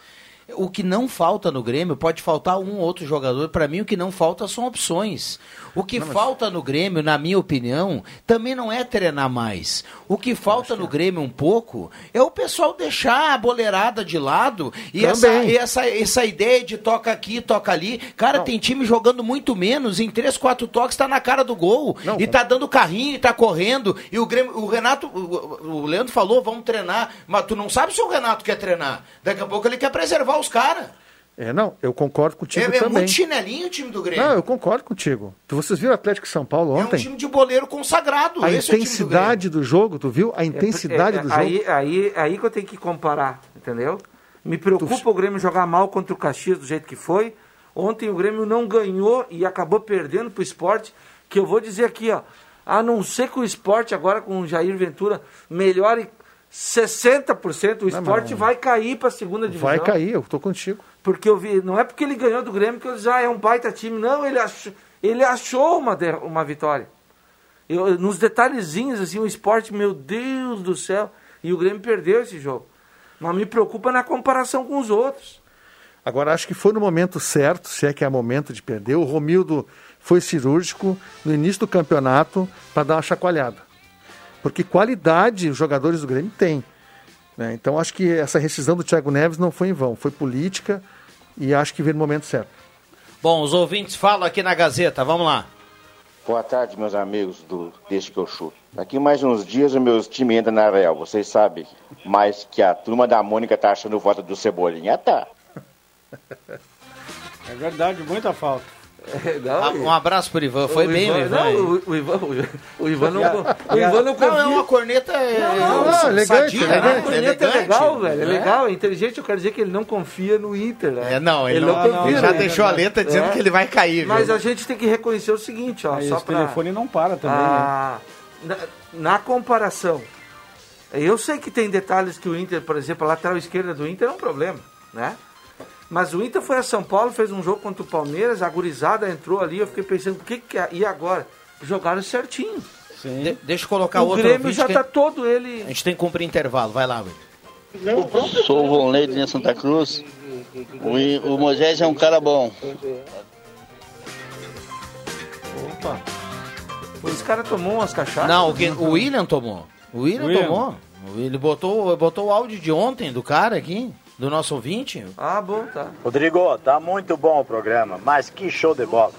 O que não falta no Grêmio, pode faltar um ou outro jogador. Para mim, o que não falta são opções. O que falta no Grêmio, na minha opinião, também não é treinar mais. O que falta no Grêmio um pouco é o pessoal deixar a boleirada de lado e, essa, e essa, essa ideia de toca aqui, toca ali. Cara, tem time jogando muito menos. Em três, quatro toques tá na cara do gol. Não, e tá dando carrinho, e tá correndo. E o Grêmio, o Renato, o, o Leandro falou, vamos treinar. Mas tu não sabe se o Renato quer treinar. Daqui a pouco ele quer preservar os caras. É, não, eu concordo É, contigo é também. muito chinelinho o time do Grêmio. Não, eu concordo contigo. Vocês viram o Atlético São Paulo é um ontem? time de boleiro consagrado. a Esse é o time do intensidade do, jogo, tu viu? A intensidade É, do é, jogo. Aí, aí, aí que eu tenho que comparar, entendeu? Me preocupa o Grêmio jogar mal contra o Caxias do jeito que foi. Ontem o Grêmio não ganhou e acabou perdendo pro esporte. Que eu vou dizer aqui, ó. A não ser que o esporte agora com o Jair Ventura melhore 60%, o esporte mas- vai cair para a segunda divisão. Vai cair, eu tô contigo. Porque eu vi, não é porque ele ganhou do Grêmio que disse, ah, é um baita time. Não, ele achou, ele achou uma, uma vitória. Eu, nos detalhezinhos, assim, o esporte, meu Deus do céu. E o Grêmio perdeu esse jogo. Mas me preocupa na comparação com os outros. Agora, acho que foi no momento certo, se é que é momento de perder. O Romildo foi cirúrgico no início do campeonato para dar uma chacoalhada. Porque qualidade os jogadores do Grêmio têm. né? Então, acho que essa rescisão do Thiago Neves não foi em vão. Foi política e acho que veio no momento certo. Bom, os ouvintes falam aqui na Gazeta, vamos lá. Boa tarde, meus amigos do Deixa que eu chuto. Daqui mais uns dias o meu time entra na Real. Vocês sabem mais que a turma da Mônica tá achando volta do Cebolinha, tá? É verdade, muita falta. Ah, um abraço pro Ivan, foi O bem o Ivan- Ivan. não, o, o Ivan, o, o Ivan não, o Ivan não Não, confia. é uma corneta é, Não, não, é, elegante, sadia, elegante. né? A corneta é legal, velho. É né? legal, é inteligente. Eu quero dizer que ele não confia no Inter, né? É, não, ele não- ele já deixou a Inter, letra né? dizendo que ele vai cair? Mas a gente tem que reconhecer o seguinte, ó. Só esse pra... telefone não para também, né? Ah, na, na comparação, eu sei que tem detalhes que o Inter, por exemplo, a lateral esquerda do Inter é um problema, né? Mas o Inter foi a São Paulo, fez um jogo contra o Palmeiras, a gurizada entrou ali, eu fiquei pensando, o que que é? E agora? Jogaram certinho. De- deixa eu colocar o outro Grêmio ouvinte já que- tá todo ele... A gente tem que cumprir intervalo, vai lá, velho. Sou o Volney de Linha Santa Cruz. O, o Moisés é um cara bom. Opa. Esse cara tomou umas cachaças. Não, o, que- o William tomou. O William, William. tomou. Ele botou, botou o áudio de ontem do cara aqui, do nosso ouvinte. Ah, bom, tá. Rodrigo, tá muito bom o programa, mas que show de bola.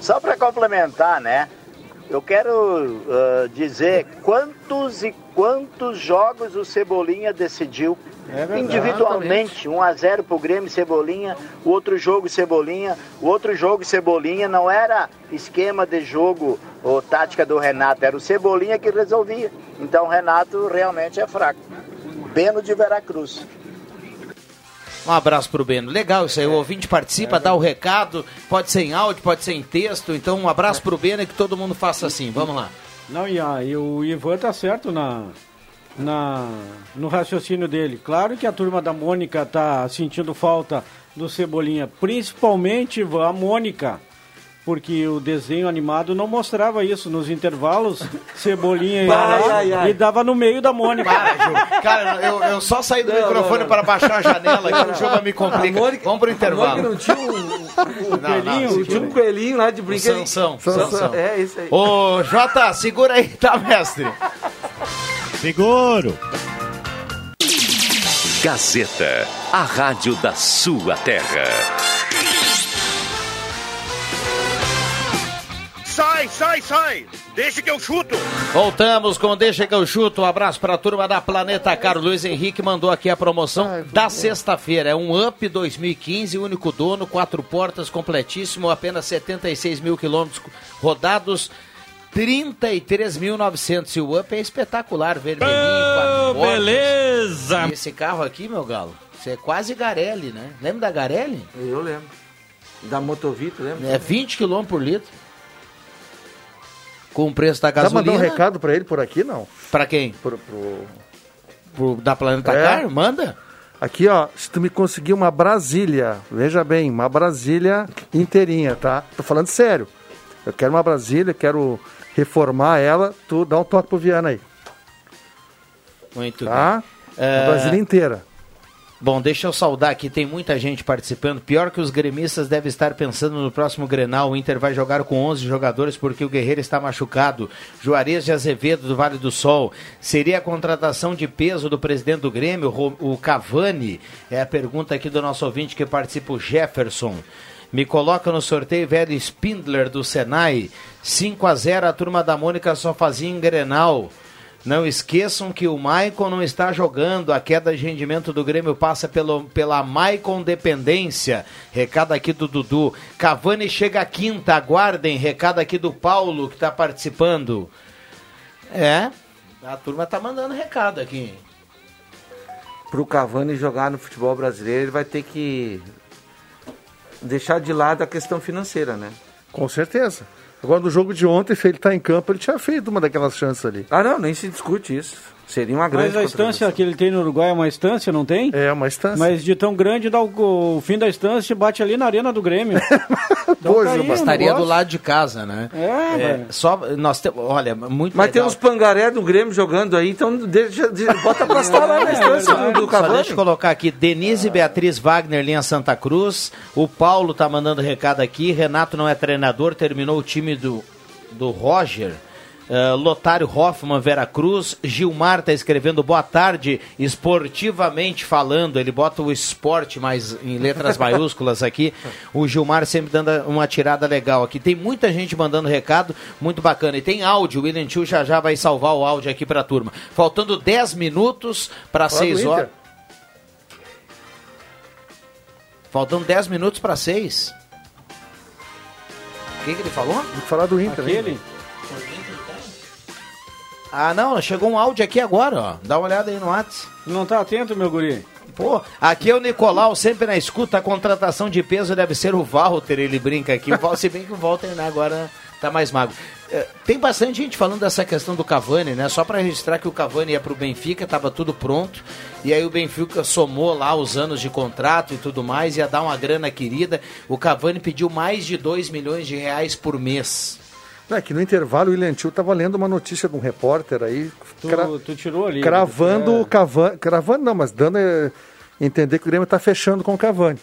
Só para complementar, né? Eu quero ah, dizer quantos e quantos jogos o Cebolinha decidiu verdade. individualmente. 1 a 0 pro Grêmio Cebolinha, o outro jogo Cebolinha, o outro jogo Cebolinha não era esquema de jogo ou tática do Renato, era o Cebolinha que resolvia. Então o Renato realmente é fraco. Beno de Veracruz. Um abraço pro Beno. Legal isso aí. O ouvinte participa, dá o recado. Pode ser em áudio, pode ser em texto. Então, um abraço pro Beno e que todo mundo faça assim. Vamos lá. Não, e, a- e o Ivan tá certo na, na, no raciocínio dele. Claro que a turma da Mônica tá sentindo falta do Cebolinha, principalmente Ivan, a Mônica. Porque o desenho animado não mostrava isso. Nos intervalos, Cebolinha ia Ai, lá ai, ai. e dava no meio da Mônica. Cara, eu, eu só saí do microfone para baixar a janela aqui, o jogo me complica. Vamos pro intervalo. não tinha um, Não, não, um, tinha um coelhinho lá de brinquedo. Sansão, Sansão. Sansão. É, isso aí. Ô, Jota, segura aí, tá, mestre? Seguro. Gazeta, a rádio da sua terra. Sai, sai! Deixa que eu chuto! Voltamos com Deixa que eu chuto. Um abraço para a turma da Planeta Caro. Luiz Henrique mandou aqui a promoção da sexta-feira. É um Up 2015, único dono, quatro portas, completíssimo, apenas 76 mil quilômetros rodados. 33.900 e o Up é espetacular, vermelhinho, quatro portas. beleza! E esse carro aqui, meu galo, você é quase Garelli, né? Lembra da Garelli? Eu lembro. Da Motovito, lembra? É 20 km por litro. Com o preço da Já mandou gasolina. um recado pra ele por aqui, não? Pra quem? Pro, pro- Pro- da Planeta É. Car? Manda. Aqui, ó, se tu me conseguir uma Brasília, veja bem, uma Brasília inteirinha, tá? Tô falando sério. Eu quero uma Brasília, quero reformar ela, tu dá um toque pro Viana aí, Muito tá? bem. A É, Brasília inteira. Bom, deixa eu saudar aqui, tem muita gente participando. Pior que os gremistas devem estar pensando no próximo Grenal. O Inter vai jogar com 11 jogadores porque o Guerreiro está machucado. Juarez de Azevedo, do Vale do Sol. Seria a contratação de peso do presidente do Grêmio, o Cavani? É a pergunta aqui do nosso ouvinte que participa, o Jefferson. Me coloca no sorteio velho Spindler do Senai. 5 a 0 a turma da Mônica só fazia em Grenal. Não esqueçam que o Maicon não está jogando. A queda de rendimento do Grêmio passa pelo, pela Maicon dependência. Recado aqui do Dudu. Cavani chega quinta, aguardem. Recado aqui do Paulo, que está participando. É, a turma tá mandando recado aqui. para o Cavani jogar no futebol brasileiro, ele vai ter que deixar de lado a questão financeira, né? Com certeza. Agora, no jogo de ontem, se ele tá em campo, ele tinha feito uma daquelas chances ali. Ah, não, nem se discute isso. Seria uma grande Mas a estância que ele tem no Uruguai é uma estância, não tem? É, uma estância. Mas de tão grande, dá o, o fim da estância bate ali na arena do Grêmio. Um Pois, carinho, estaria do lado de casa, né? É, velho. só nós temos, olha, muito Mas tem legal. uns pangaré do Grêmio jogando aí, então deixa, de- bota pra estar lá na estância do, do Só Cavani. deixa eu colocar aqui, Denise Beatriz Wagner, linha Santa Cruz. O Paulo tá mandando recado aqui. Renato não é treinador, terminou o time do, do Roger. Uh, Lotário Hoffman, Veracruz. Gilmar tá escrevendo boa tarde, esportivamente falando. Ele bota o esporte mais em letras maiúsculas aqui. O Gilmar sempre dando uma tirada legal aqui. Tem muita gente mandando recado, muito bacana. E tem áudio, o William Tio já já vai salvar o áudio aqui pra turma. Faltando 10 minutos para Fala do 6 Inter. horas. Faltando 10 minutos para 6. O que, que ele falou? Vou falar do Inter. Aquele? hein? Ah, não, chegou um áudio aqui agora, ó. Dá uma olhada aí no WhatsApp. Não tá atento, meu guri? Pô, aqui é o Nicolau, sempre na escuta. A contratação de peso deve ser o Walter, ele brinca aqui. O Walter, se bem que o Walter né, agora tá mais magro. É, tem bastante gente falando dessa questão do Cavani, né? Só para registrar que o Cavani ia pro Benfica, tava tudo pronto. E aí o Benfica somou lá os anos de contrato e tudo mais, ia dar uma grana querida. O Cavani pediu mais de 2 milhões de reais por mês. Não, é que no intervalo o William Tio estava lendo uma notícia de um repórter aí, Tu, cra- tu tirou ali. cravando É. o Cavani. Cravando não, mas dando a entender que o Grêmio está fechando com o Cavani.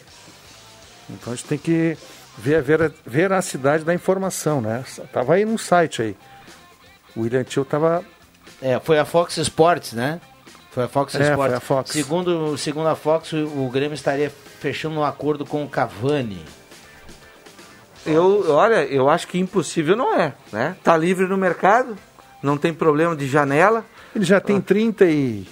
Então a gente tem que ver a vera- veracidade da informação, né? Tava aí no site aí. O William Tio tava. É, foi a Fox Sports, né? Foi a Fox É, Sports. foi a Fox. Segundo, segundo a Fox, o, o Grêmio estaria fechando um acordo com o Cavani. Eu, olha, eu acho que impossível não é, né? Tá livre no mercado, não tem problema de janela. Ele já tem 30 e.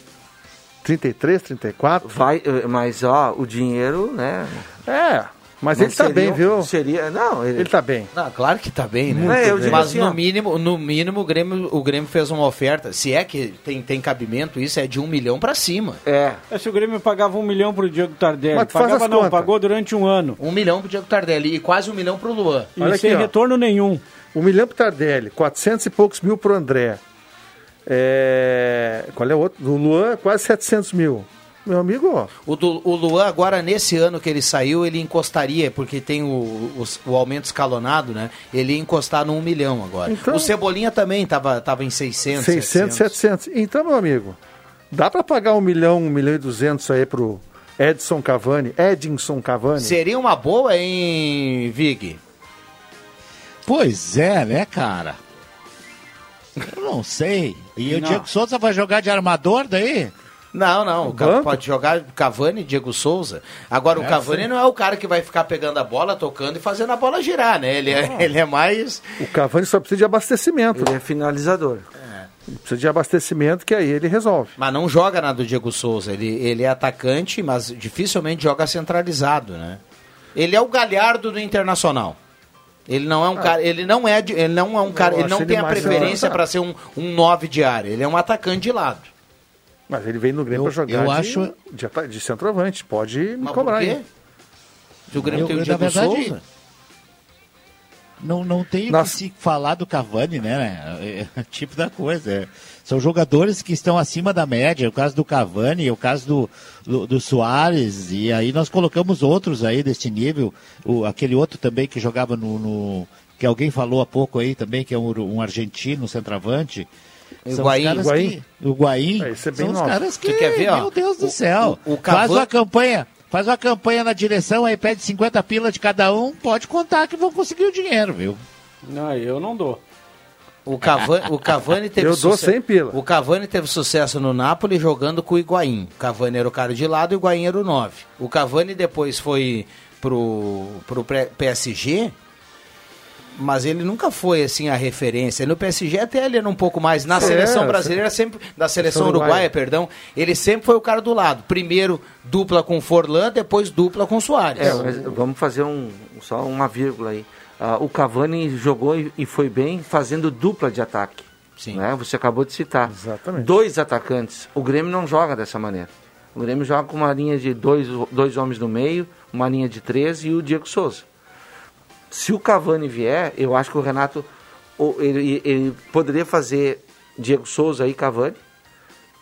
33, 34. Vai, eh, mas ó, o dinheiro, né? É, mas não ele tá seria bem, um- viu? Seria, não, ele, Ele tá bem. Não, claro que tá bem, né? É, eu bem. Mas assim, no mínimo, no mínimo o Grêmio, o Grêmio fez uma oferta. Se é que tem, tem cabimento, isso é de um milhão pra cima. É. É, se o Grêmio pagava um milhão pro Diego Tardelli. Mas Pagava não, contas. pagou durante um ano. Um milhão pro Diego Tardelli e quase um milhão pro Luan. E Olha sem aqui, ó. retorno nenhum. Um milhão pro Tardelli, 400 e poucos mil pro André. É, Qual é o outro? Do Luan, quase 700 mil. Meu amigo, ó. O, do- o Luan, agora, nesse ano que ele saiu, ele encostaria, porque tem o, os- o aumento escalonado, né? Ele ia encostar no 1 milhão agora. Então- o Cebolinha também tava, tava em 600, 600, 700. Então, meu amigo, dá para pagar um milhão, um milhão e duzentos aí pro Edson Cavani, Edinson Cavani? Seria uma boa, hein, Vig? Pois é, né, cara? Eu não sei. E o Não. Diego Souza vai jogar de armador daí? Não, não. O Ca- banco? pode jogar Cavani, Diego Souza. Agora, o É, Cavani sim. não é o cara que vai ficar pegando a bola, tocando e fazendo a bola girar, né? Ele é, ele é mais. O Cavani só precisa de abastecimento. Ele é finalizador. Ele precisa de abastecimento que aí ele resolve. Mas não joga na do Diego Souza. Ele, ele é atacante, mas dificilmente joga centralizado, né? Ele é o galhardo do Internacional. Ele não é um cara, ele não é, de- ele não é um cara, ele acho não ele tem a mais preferência para ser um, um 9 de área. Ele é um atacante de lado. Mas ele vem no Grêmio para jogar eu de, acho- de, de centroavante. Pode me Mas cobrar por quê? aí. Se o Grêmio Eu- tem o Diego verdade, Souza. Não, não tem o Nossa. que se falar do Cavani, né? É, é tipo da coisa. é. São jogadores que estão acima da média. O caso do Cavani, o caso do, do, do Soares. E aí nós colocamos outros aí desse nível. O, aquele outro também que jogava no, no- Que alguém falou há pouco aí também, que é um, um argentino, um centroavante. Os Higuaín. caras Higuaín. que-. É, é são os caras que. Tu quer ver, ó? Meu Deus do O- céu. o- o Faz uma campanha. Faz uma campanha na direção, aí pede 50 pila de cada um, pode contar que vão conseguir o dinheiro, viu? Não, eu não dou. O Cavani, o Cavani teve Eu dou suce- 100 pila. O Cavani teve sucesso no Napoli jogando com o Higuaín. O Cavani era o cara de lado e o Higuaín era o 9. O Cavani depois foi pro, pro PSG, mas ele nunca foi assim a referência. No PSG até ele era um pouco mais. Na É, seleção brasileira, sempre. Da seleção Uruguaia. uruguaia, perdão, ele sempre foi o cara do lado. Primeiro dupla com Forlan, depois dupla com Soares. É, mas vamos fazer um, só uma vírgula aí. Ah, o Cavani jogou e, e foi bem fazendo dupla de ataque. Sim. Né? Você acabou de citar. Exatamente. Dois atacantes. O Grêmio não joga dessa maneira. O Grêmio joga com uma linha de dois, dois homens no meio, uma linha de três e o Diego Souza. Se o Cavani vier, eu acho que o Renato ele, ele poderia fazer Diego Souza e Cavani,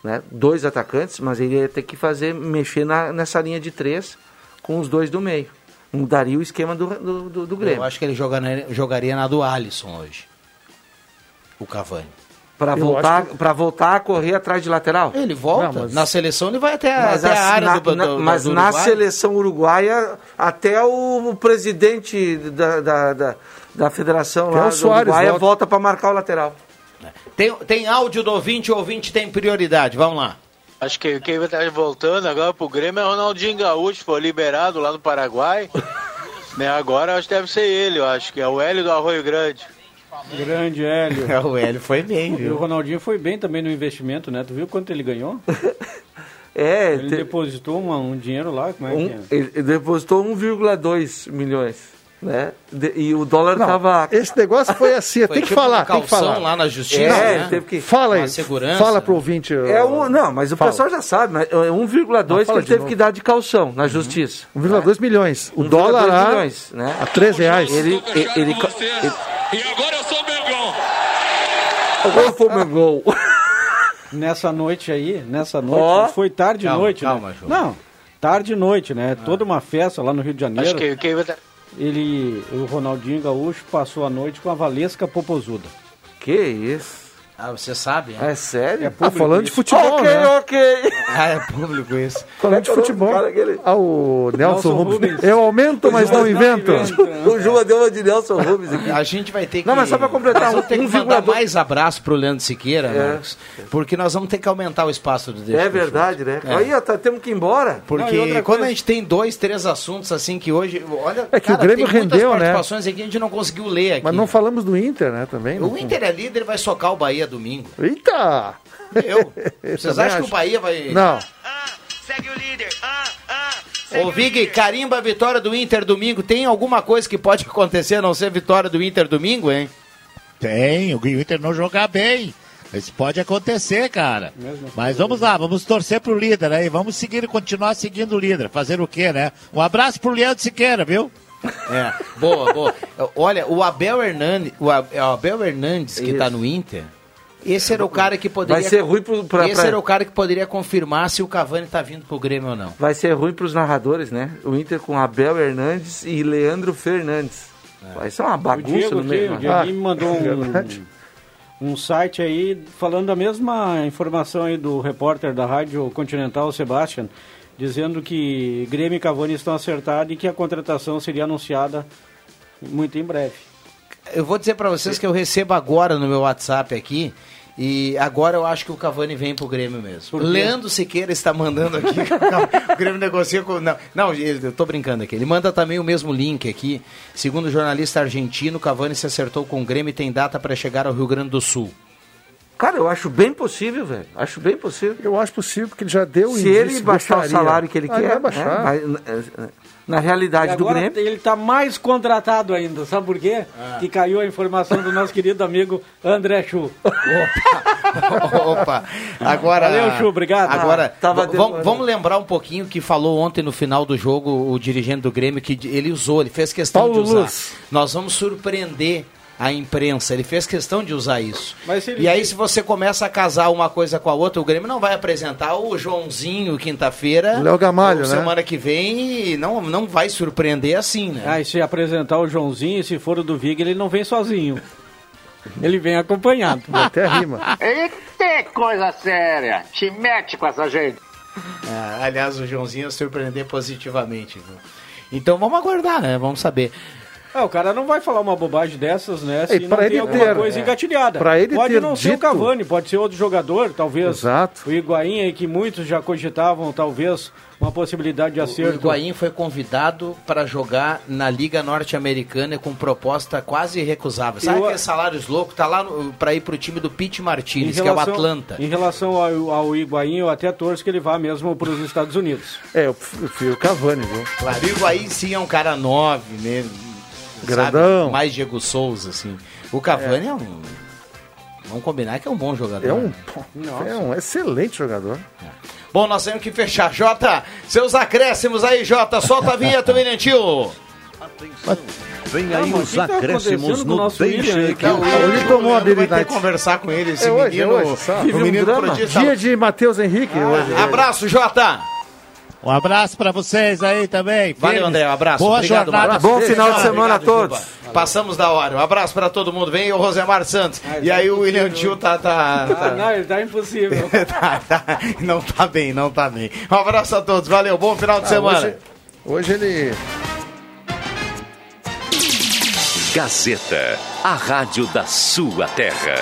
né? dois atacantes, mas ele ia ter que fazer, mexer na, nessa linha de três com os dois do meio. Mudaria o esquema do, do, do, do Grêmio. Eu acho que ele jogaria, jogaria na do Alisson hoje. O Cavani. Para voltar, pra voltar a correr atrás de lateral. Ele volta. Não, mas- Na seleção ele vai até, Mas, até a a- área na, do, na- do, mas do na Uruguai. seleção uruguaia, até o, presidente da, da, da, da federação Que é lá o do Soares, Uruguaia volta. volta para marcar o lateral. Tem, tem áudio do ouvinte, o ouvinte tem prioridade. Vamos lá. Acho que quem vai estar voltando agora pro Grêmio é o Ronaldinho Gaúcho, foi liberado lá no Paraguai. né, agora acho que deve ser ele, eu acho que é o Hélio do Arroio Grande. Grande Hélio. o Hélio foi bem, E o Ronaldinho foi bem também no investimento, né? Tu viu quanto ele ganhou? É, Ele te- depositou uma- um dinheiro lá, como é um- que é? ele ele depositou 1,2 milhões. Né? De- e o dólar Não, tava. esse negócio foi assim, Foi tem que tipo falar, um tem que calção falar. lá na justiça, É, né? teve que. Fala aí, Uma segurança, fala né? pro ouvinte. É um, não, mas o Fala. pessoal já sabe, mas é 1,2 Não, que fala ele de teve novo. que dar de calção na justiça. 1,2 milhões. O 1,2 dólar a, milhões, né? a 3 reais. Ele, ele, ele, E agora eu sou o Mengão. Meu gol. Nessa noite aí, nessa noite, Ó. foi tarde e Calma, noite, calma, né? João. Não, tarde e noite, né? Toda uma festa lá no Rio de Acho Janeiro. que quem vai estar. Ele, o Ronaldinho Gaúcho passou a noite com a Valesca Popozuda. Que isso? Ah, você sabe, né? É sério? É Ah, falando de isso. futebol, ok, né? ok. Ah, é público isso. Falando de é futebol. cara aquele? Ah, o Nelson, Nelson Rubens. Eu aumento, mas não invento. O Juba deu uma de Nelson Rubens aqui. A gente vai ter que. Não, mas só pra completar, vamos ter que 1,2 mandar mais abraço pro Leandro Siqueira, É. Marcos. Porque nós vamos ter que aumentar o espaço do Deixa É verdade, né? É. Aí, ó, tá, temos que ir embora. Porque Não, quando a gente tem dois, três assuntos assim que hoje. Olha, É que o Grêmio tem muitas rendeu, né? participações aqui que a gente não conseguiu ler aqui. Mas não falamos do Inter, né? Também. O Inter é líder, ele vai socar o Bahia domingo. Eita! Eu. Vocês acham que o acho. Bahia vai. Não. Ô, Vig, carimba a vitória do Inter domingo. Tem alguma coisa que pode acontecer a não ser vitória do Inter domingo, hein? Tem, o Inter não jogar bem. Isso pode acontecer, cara. Mas vamos lá, vamos torcer pro líder aí. Vamos seguir, continuar seguindo o líder. Fazer o quê, né? Um abraço pro Leandro Siqueira, viu? É, boa, boa. Olha, o Abel Hernandes, o o Abel Hernandes que Isso. tá no Inter. Esse era o cara que poderia. Vai ser ruim pro- pra- Esse pra- era o cara que poderia confirmar se o Cavani tá vindo pro Grêmio ou não. Vai ser ruim pros narradores, né? O Inter com Abel Hernandes e Leandro Fernandes. Vai ser uma O bagunça Diego, no meio. o né? Dieguinho me mandou é um, um site aí falando a mesma informação aí do repórter da Rádio Continental, Sebastian, dizendo que Grêmio e Cavani estão acertados e que a contratação seria anunciada muito em breve. Eu vou dizer pra vocês que eu recebo agora no meu WhatsApp aqui. E agora eu acho que o Cavani vem pro Grêmio mesmo. Leandro Siqueira está mandando aqui. o Grêmio negocia com. Não, não, eu tô brincando aqui. Ele manda também o mesmo link aqui. Segundo o jornalista argentino, Cavani se acertou com o Grêmio e tem data para chegar ao Rio Grande do Sul. Cara, eu acho bem possível, velho. Acho bem possível. Eu acho possível, porque ele já deu Se ele baixar gostaria. o salário que ele Ah, quer, vai baixar. né? Vai- na, realidade E do Grêmio. ele está mais contratado ainda, sabe por quê? Ah. Que caiu a informação do nosso querido amigo André Chu. Opa! Agora. Valeu, Chu, obrigado. Agora, Ah, vamos, vamos lembrar um pouquinho que falou ontem no final do jogo o dirigente do Grêmio, que ele usou, ele fez questão Paulo de usar. Luz. Nós vamos surpreender a imprensa, ele fez questão de usar isso. Mas se ele E aí, se você começa a casar uma coisa com a outra, o Grêmio não vai apresentar o Joãozinho quinta-feira. Léo Gamalho, né? Semana que vem e não, não vai surpreender assim, né? Ah, e se apresentar o Joãozinho, se for o do Vig, ele não vem sozinho. Ele vem acompanhado. Até rima. Eita, coisa séria. Te mete com essa gente. É, aliás, o Joãozinho ia surpreender positivamente. viu? Então vamos aguardar, né? Vamos saber. Ah, o cara não vai falar uma bobagem dessas, né? Se Ei, não pra tem ele alguma ter- coisa é. engatilhada. Pra ele pode ter não ser o dito- Cavani, pode ser outro jogador, talvez. Exato. O Higuaín aí, que muitos já cogitavam, talvez, uma possibilidade de O acerto. Higuaín foi convidado para jogar na Liga Norte-Americana com proposta quase irrecusável. Sabe Eu- aqueles salários loucos? Tá lá para ir pro time do Pete Martinez, que é o Atlanta. Em relação ao, ao Higuaín, eu até torço que ele vá mesmo para os Estados Unidos. É, eu prefiro o Cavani, viu? Claro, o Higuaín sim é um cara nove mesmo. Grandão. sabe? Mais Diego Souza, assim. O Cavani é, um... Vamos combinar que é um bom jogador. É um, né? é um excelente jogador. Bom, nós temos que fechar. Jota, seus acréscimos aí, Jota. Solta a vinheta, William Tio. Vem Ah, aí os tá acréscimos no nosso Deixa William que eu Ele tomou a Vai ter habilidade. que conversar com ele, esse É hoje, menino. é hoje, o um menino prodígio. Dia de Matheus Henrique hoje. Abraço, Jota. Um abraço pra vocês aí também. Valeu. André. Um abraço. Boa Obrigado, jornada. Marcos. Bom final de semana a Obrigado, todos. Juba. Passamos da hora. Um abraço pra todo mundo. Vem o Rosemar Santos. e aí o William Tio tá. tá, Ah, tá- não, ele tá impossível. tá- tá- Não tá bem, não tá bem. Um abraço a todos. Valeu. Bom final de Ah, semana. hoje, hoje ele. Gazeta, a rádio da sua terra.